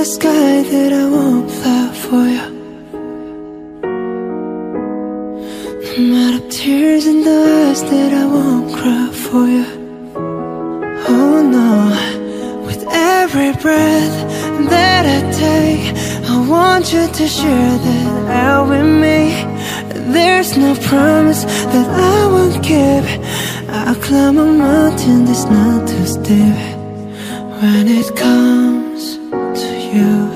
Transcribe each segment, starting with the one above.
the sky that I won't fly for you No matter tears in the eyes that I won't cry for you Oh no. With every breath that I take I want you to share that out with me. There's no promise that I won't keep I'll climb a mountain that's not too steep. When it comes you.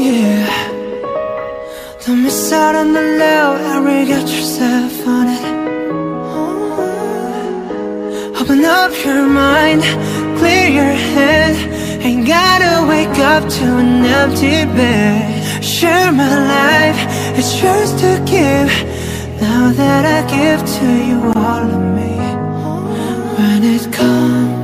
yeah. Don't miss out on the love Every get yourself on it. Oh. Open up your mind, clear your head. Ain't gotta wake up to an empty bed. Share my life, it's yours to give. Now that I give to you all of me. When it comes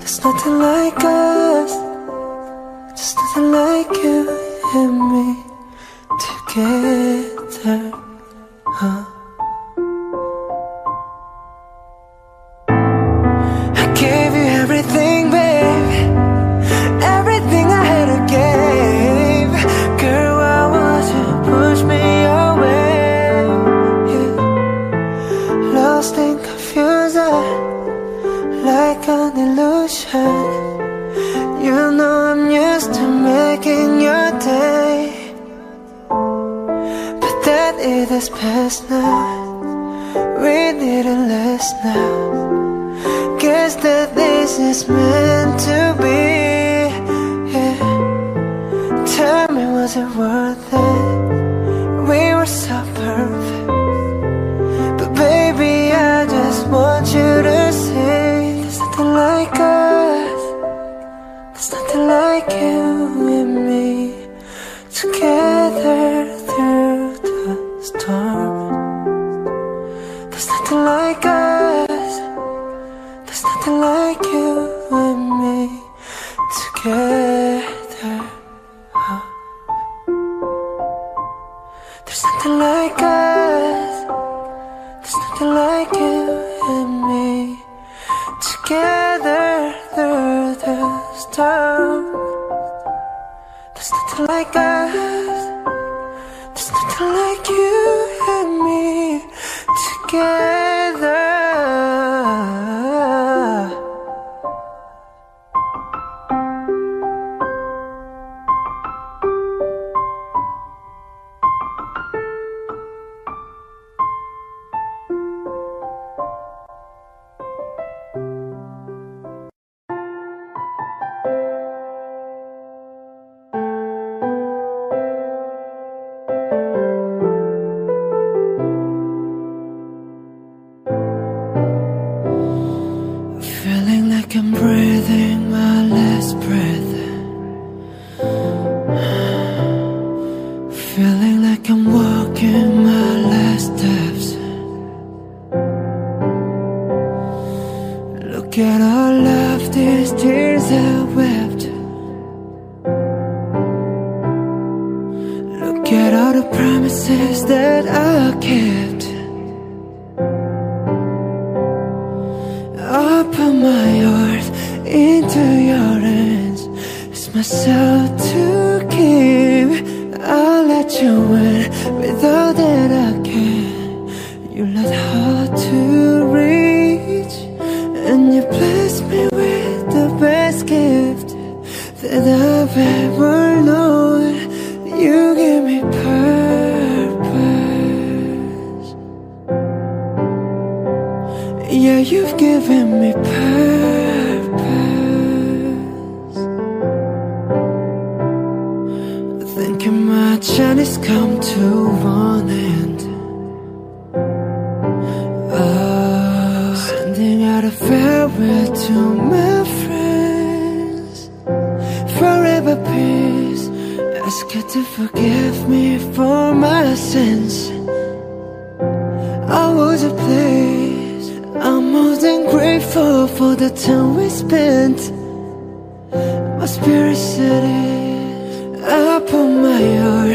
There's nothing like us Just nothing like you and me Together, huh? journey's come to an end. Oh, Sending out a farewell to my friends. Forever peace. Ask God to forgive me for my sins. I was a place. I'm more than grateful for the time we spent. My spirit said it I put my heart.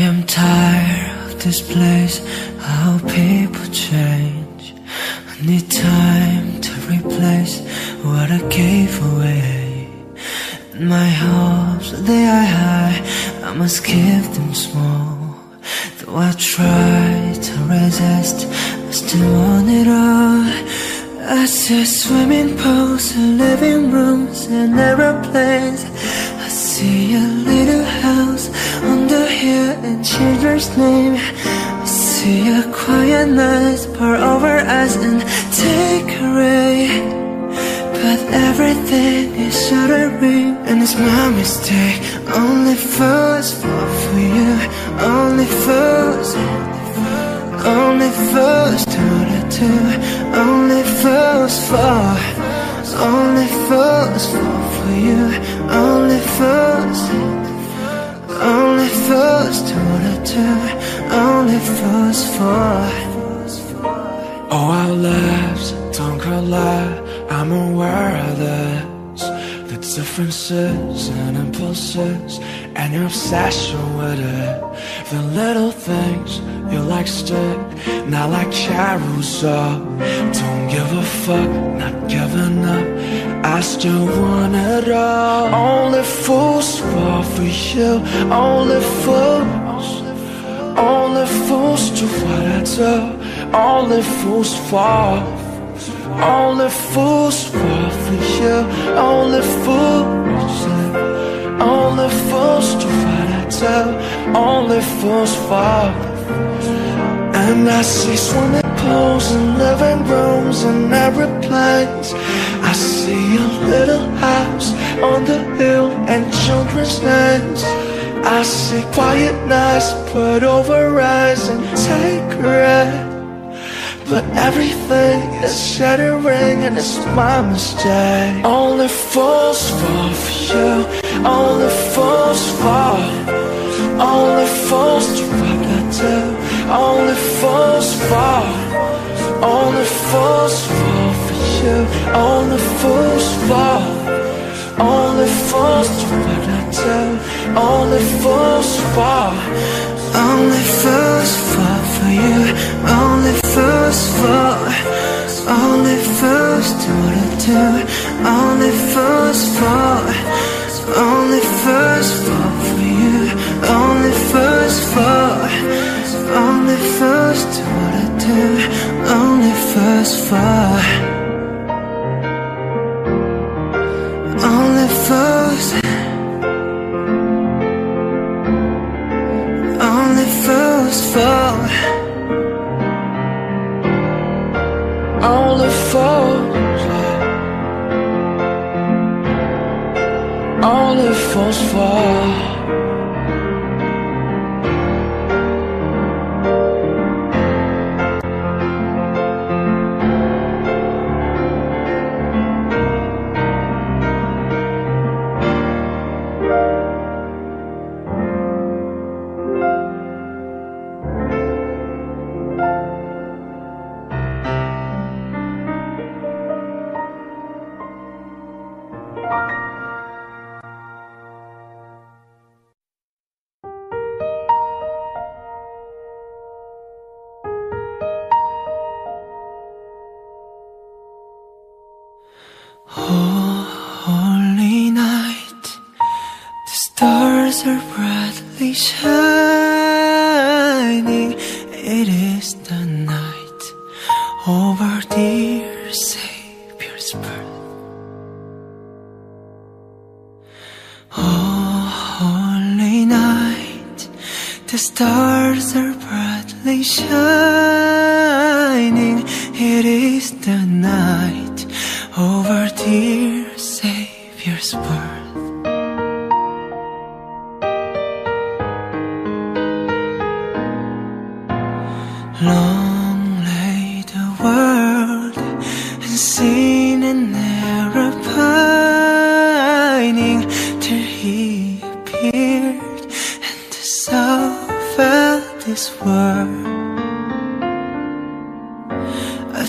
Am tired of this place, how people change. I need time to replace what I gave away. And my hopes, they are high, I must keep them small. Though I try to resist, I still want it all. I see swimming pools living rooms and aeroplanes. I see a little house the and children's name. I see a quiet night pour over us and take away. But everything is shattering and it's my mistake. Only fools fall for you. Only fools. Only fools do the two. Only fools fall. Only fools fall for you. Only fools. Only fools do the two. Only fools fall. Oh, our lives don't collide. I'm aware of this. The differences and impulses and your obsession with it. The little things you like stick, not like carousel. Don't give a fuck, not giving up. I still want it all. Only fools fall for you. Only fools. Only fools do what I do. Only fools fall. Only fools fall for you. Only fools. Only fools do what I do. Only fools fall. And I see swimming pools and living rooms and aeroplanes. I see a little house on the hill and children's names. I see quiet nights put over eyes and take red. But everything is shattering and it's my mistake. Only fools fall for you. Only fools fall. Only fools tell Only fools fall Only fools fall for you Only fools fall Only fools what I tell Only fools fall Only fools fall for you Only fools fall Only fools do what I do Only fools fall Only fools fall for you only fools fall Only fools do what I do Only fools fall Only fools Only fools fall Only fools Only fools fall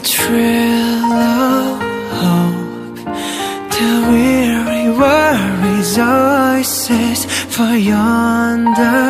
trill of hope. The weary worries oasis for yonder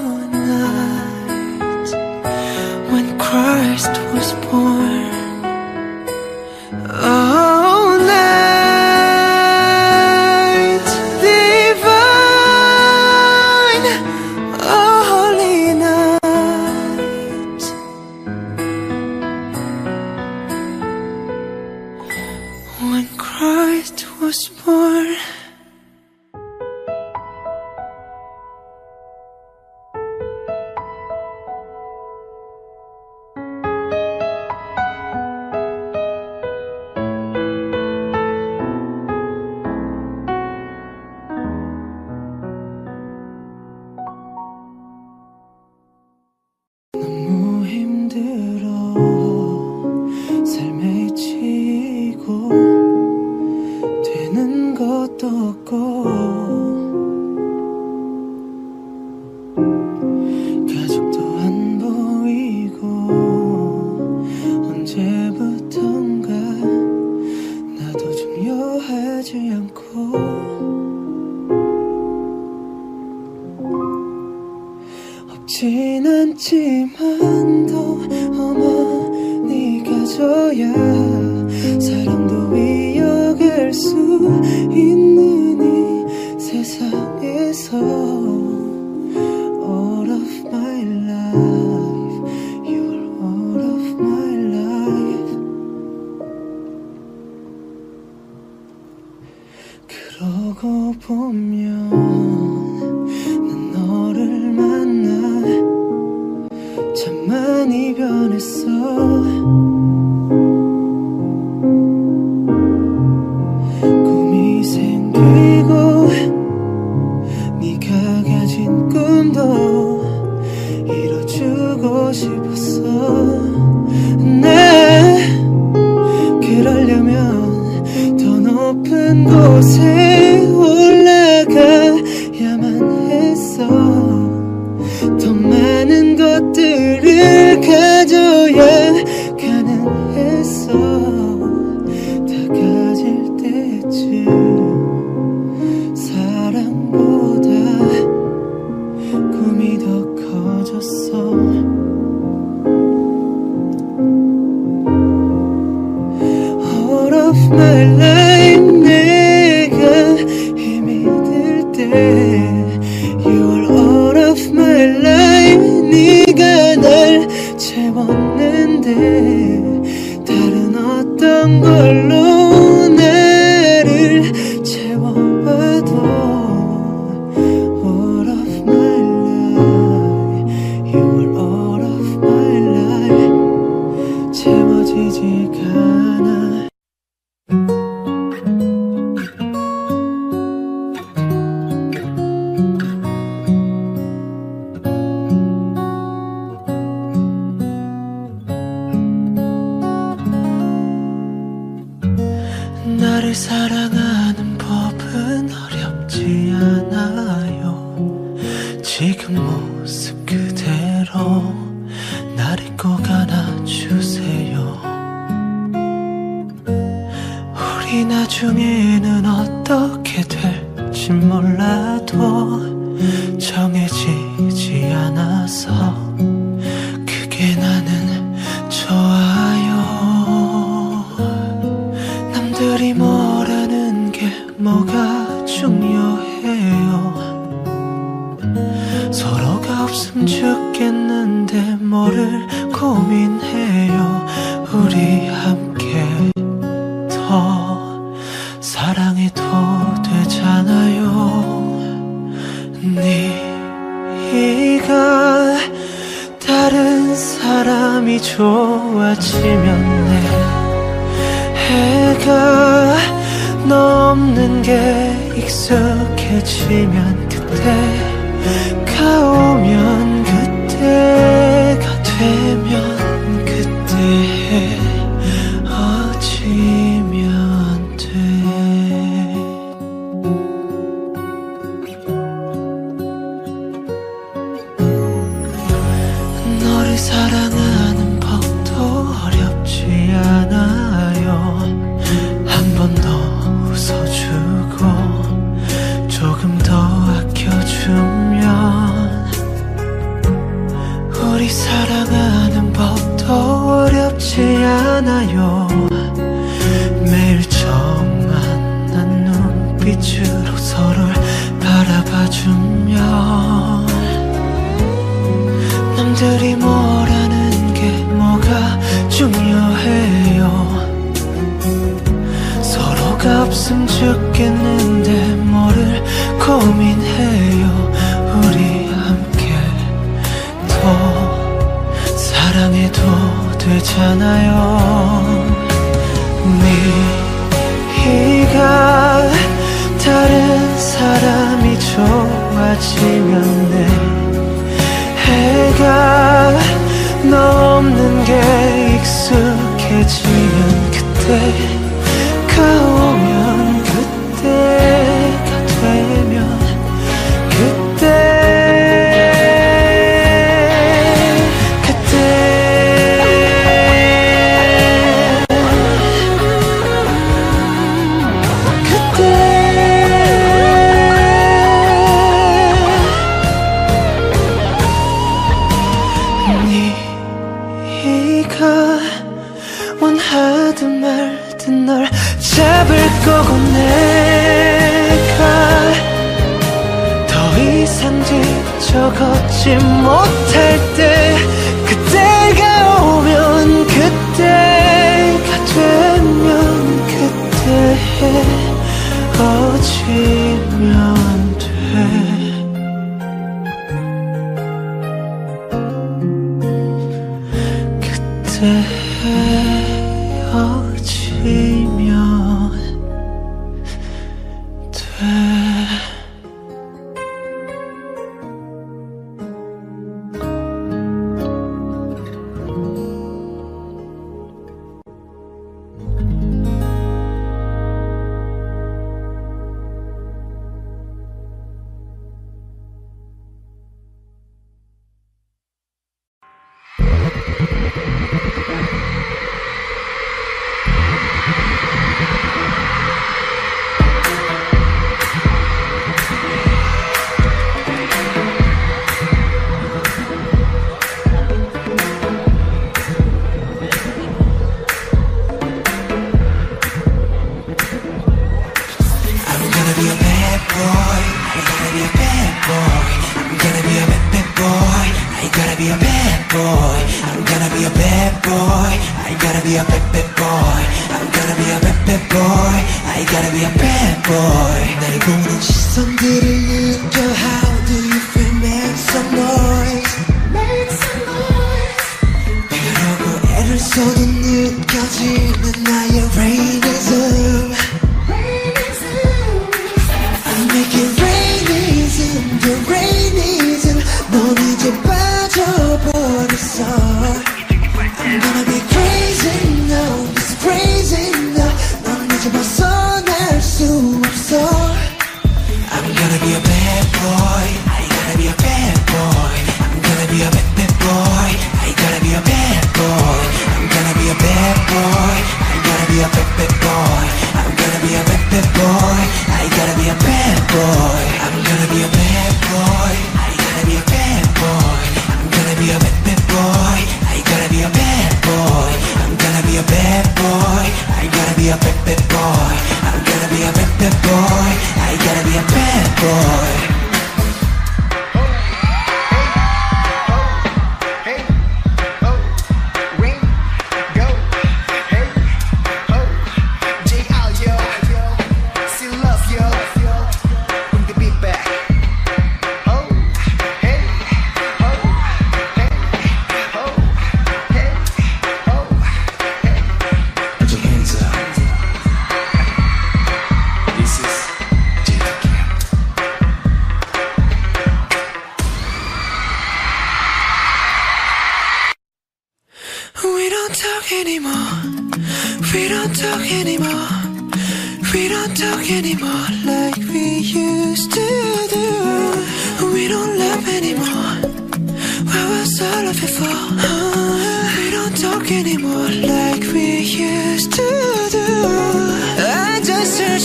night when Christ was born. 보면 너를 만나 참 많이 변했어. voice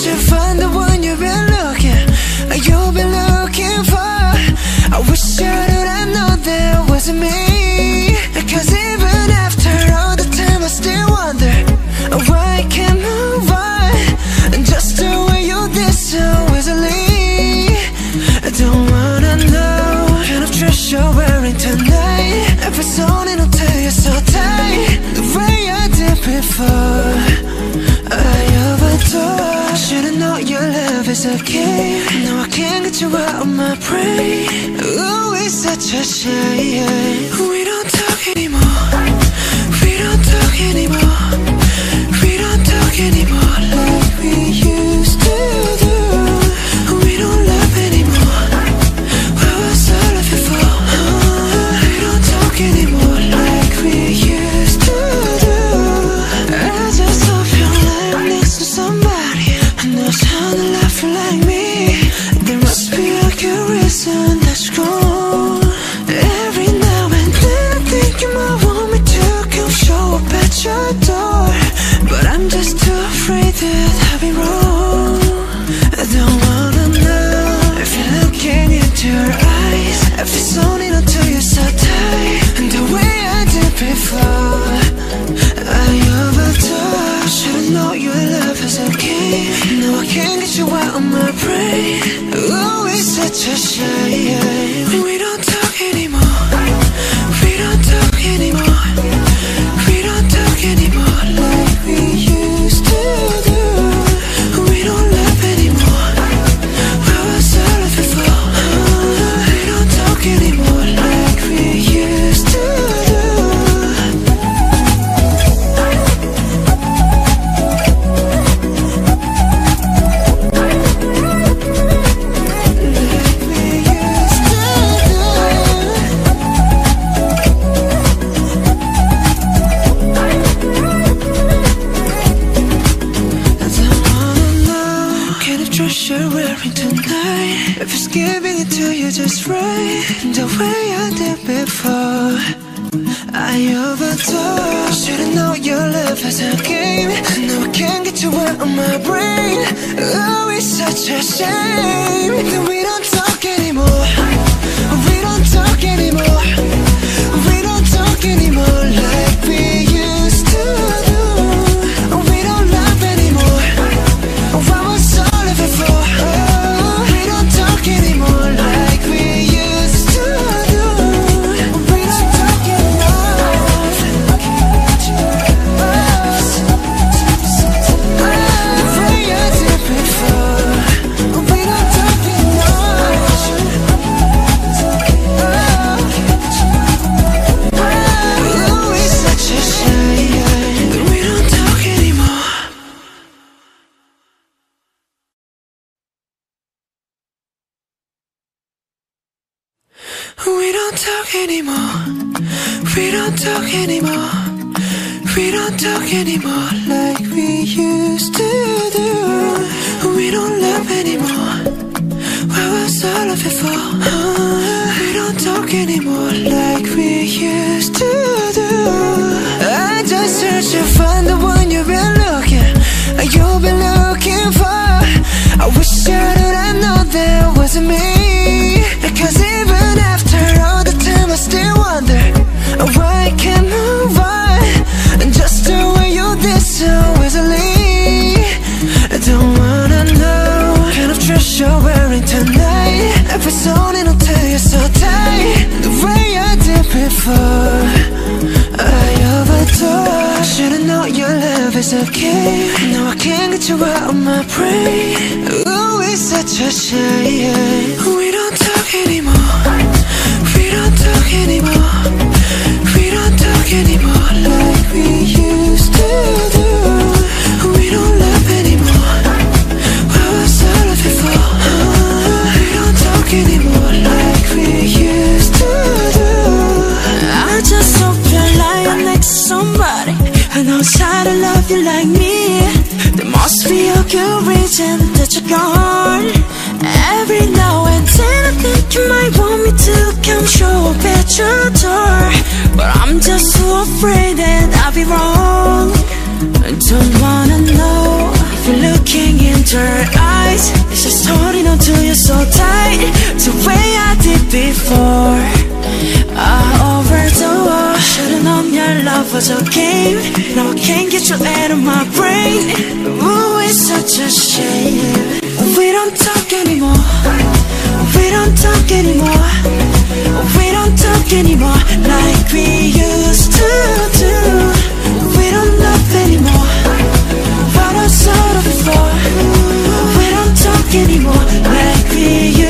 just search 谢谢。Talk anymore. We don't talk anymore. We don't talk anymore like we used to do. We don't love anymore. What was all of it for? Uh, we don't talk anymore like we used to do. I just searched to find the one you've been looking, you've been looking a game. Now I can't get you out of my brain. Ooh, it's such a shame. We don't talk anymore. We don't talk anymore. We don't talk anymore like we used to do. We don't love anymore. What was all of it for? Uh, we don't talk anymore like we used to do. I just who knows how to love you like me. There must be a good reason that you're gone. Every now and then I think you might want me to come show up at your door. But I'm just so afraid that I'll be wrong. I don't wanna know if you're looking into her eyes. It's just holding on to you so tight, the way I did before. I overdosed. Should've known your love was a game. Can't get you out of my brain. Ooh, it's such a shame. We don't talk anymore. We don't talk anymore. We don't talk anymore like we used to do. We don't love anymore. What I saw before. We don't talk anymore like we used to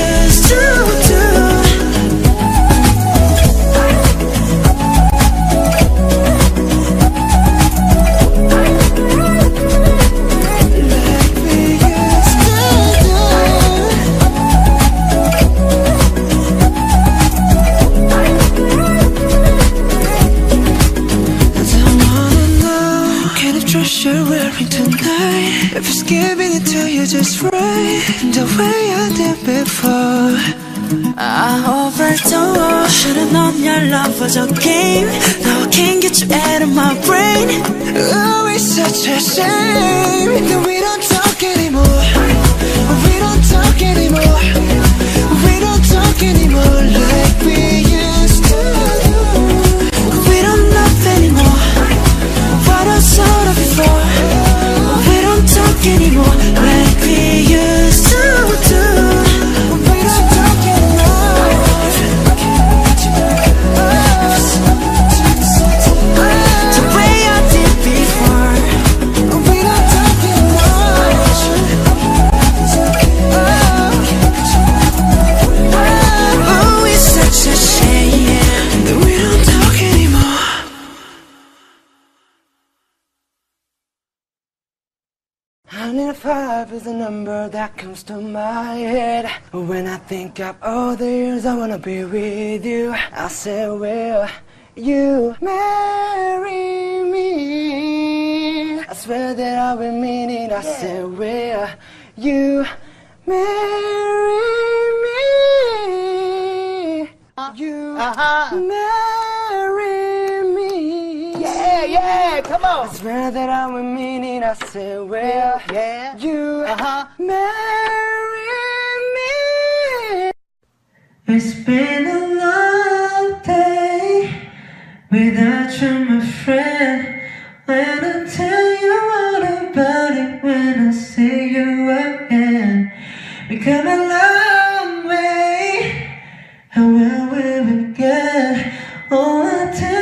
such a shame that we don't number that comes to my head When I think of all the years I wanna be with you I say, will you marry me? I swear that I will mean it I say, will you marry me. Uh-huh. You uh-huh. marry me. Yeah, yeah, come on. I swear that I will mean it. I say, well, Yeah. you Uh-huh. marry me. It's been a long day without you, my friend. When I tell you all about it, when I see you again, we come a long way. How where will we get? Oh, I'll tell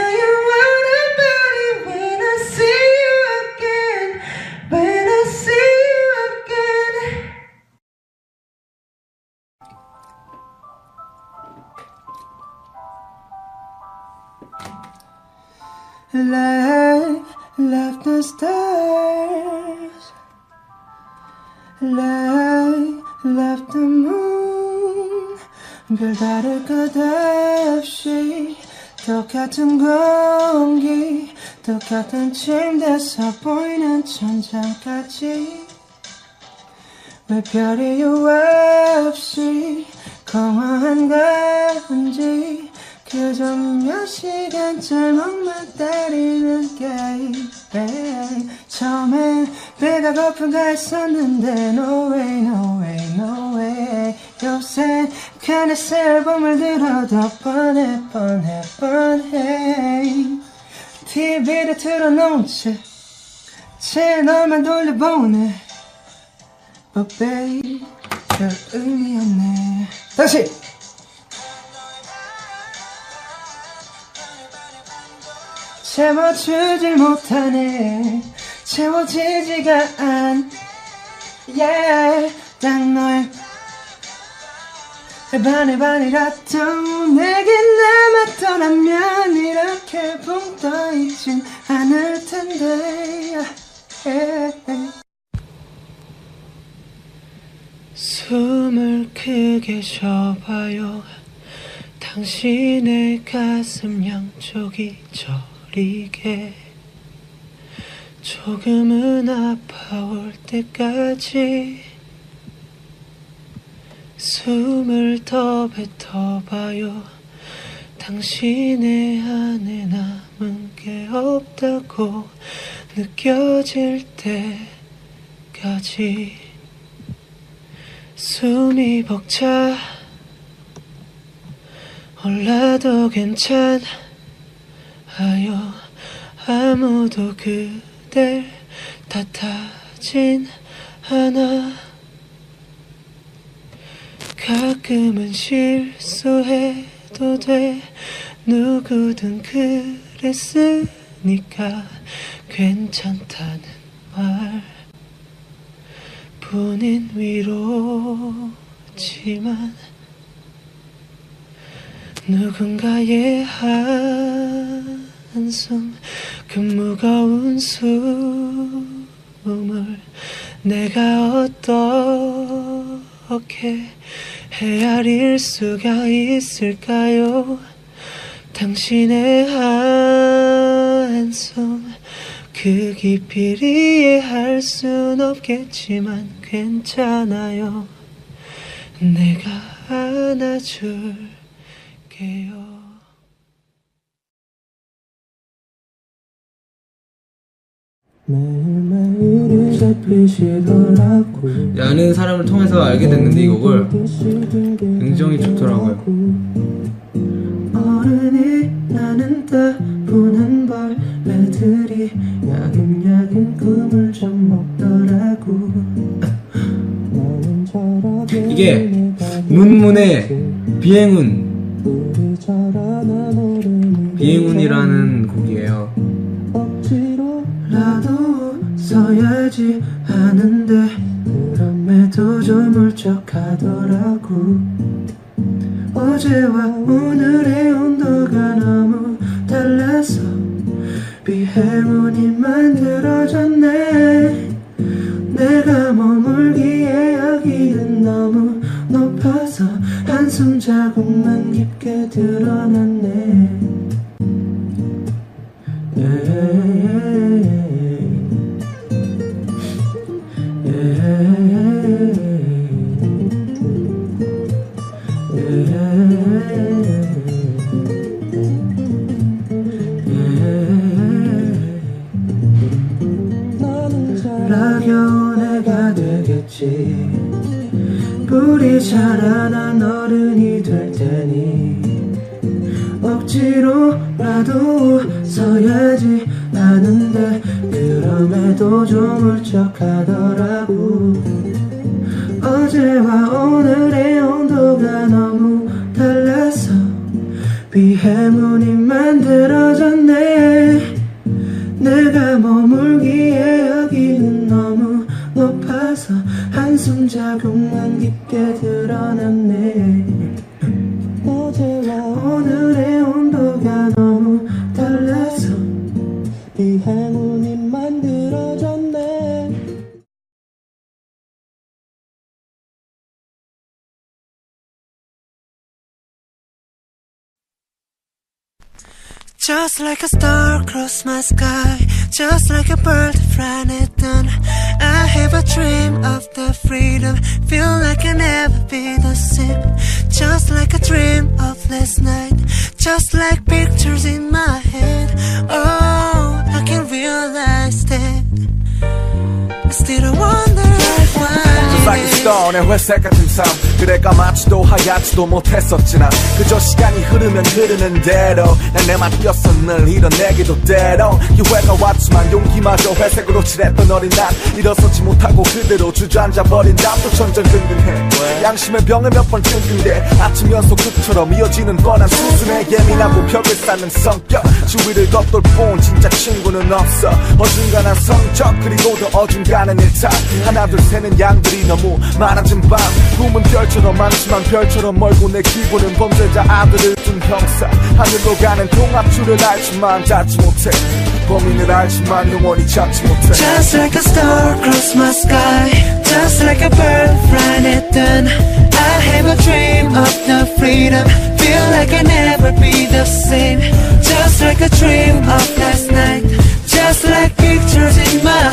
Life left the stars. Light left the moon. 별다를 것 없이 똑같은 공기 똑같은 침대에서 보이는 천장까지 왜 별이 없이 공허한 건지 그저 몇 시간 잘못만 때리는 게임 처음엔 배가 고픈가 했었는데 No way no way no way. 요새 카네스 앨범을 들어도 뻔해 뻔해 뻔해. TV를 틀어놓은 채 채널만 돌려보네 But babe 별 의미 없네. 다시 채워주질 못하네 채워지지가 않 yeah. 딱 너의 반의 반이라도 내게 남았더라면 이렇게 붕 떠있진 않을 텐데 yeah. 숨을 크게 쉬어봐요 당신의 가슴 양쪽이 저 리게. 조금은 아파올 때까지 숨을 더 뱉어봐요. 당신의 안에 남은 게 없다고 느껴질 때까지 숨이 벅차. 올라도 괜찮아 요 아무도 그댈 탓하진 않아. 가끔은 실수해도 돼. 누구든 그랬으니까 괜찮다는 말 뿐인 위로지만 누군가의 한숨 그 무거운 숨을 내가 어떻게 헤아릴 수가 있을까요? 당신의 한숨 그 깊이를 이해할 순 없겠지만 괜찮아요. 내가 안아줄 잡히시더라고. 아는 사람을 통해서 알게 됐는데 이 곡을 굉장히 좋더라고요. 어른이 나는 따분한 벌레들이 야금야금 꿈을 좀 먹더라고. 이게 문문의 비행운 비행운이라는 곡이에요. 억지로라도 써야지 하는데 그럼에도 좀 울적하더라고 어제와 오늘의 온도가 너무 달라서 비행운이 만들어졌네 내가 머물기에 여기는 너무 높아서 한숨 자국만 깊게 드러났네 알아 난 어른이 될 테니 억지로라도 웃어야지. 하는데 그럼에도 좀 울적하더라고. 어제와 오늘의 온도가 너무 달라서 비행운이 만들어졌네. 내가 머물기에 여기는 너무 높아서 한숨 자국만 깊게 드러났네. 어제와 오늘의 온도가 너무 달라서 이 행운이 만들어졌네. Just like a star across my sky Just like a bird flying at dawn I have a dream of the freedom Feel like I'll never be the same. Just like a dream of last night Just like pictures in my head. Oh, I can realize that. Still I wonder why 스톤의 회색 같은 삶. 그래 까맣지도 하얗지도 못했었지 난 그저 시간이 흐르면 흐르는 대로 난내 맡겼어. 늘 이뤄내기도 때로. 기회가 왔지만 용기마저 회색으로 칠했던 어린 난 일어서지 못하고 그대로 주저앉아 버린 나도 전전긍긍해. 양심의 병에 몇번 끙끙대 아침 연속 끝처럼 이어지는 뻔한 수순에 예민하고 벽을 쌓는 성격. 주위를 겉돌 뿐 진짜 친구는 없어. 어중간한 성적 그리고 더 어중간한 일탈. 하나 둘 셋은 양들이 너무 많아진 밤 꿈은 별처럼 많지만 별처럼 멀고 내 기분은 범죄자 아들을 둔 형사 하늘로 가는 통합줄을 알지만 닿지 못해 범인을 알지만 영원히 잡지 못해 Just like a star across my sky Just like a bird flying at dawn I have a dream of the freedom Feel like I'll never be the same Just like a dream of last night Just like pictures in my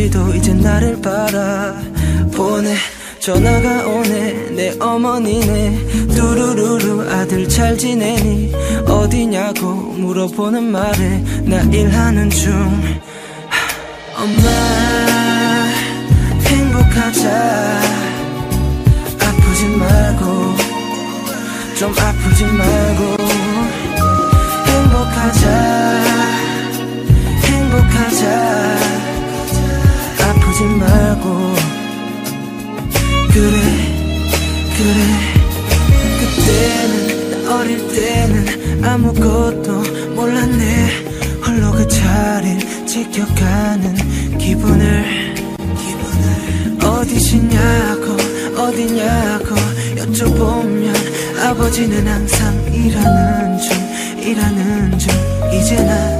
지도 이제 나를 바라보네. 전화가 오네. 내 어머니네. 뚜루루루 아들 잘 지내니. 어디냐고 물어보는 말에 나 일하는 중. 하, 엄마 행복하자. 아프지 말고 좀 아프지 말고. 행복하자. 행복하자 아프지 말고. 그래 그래. 그때는 나 어릴 때는 아무것도 몰랐네. 홀로 그 자리를 지켜가는 기분을. 어디시냐고 어디냐고 여쭤보면 아버지는 항상 일하는 중 일하는 중. 이제 나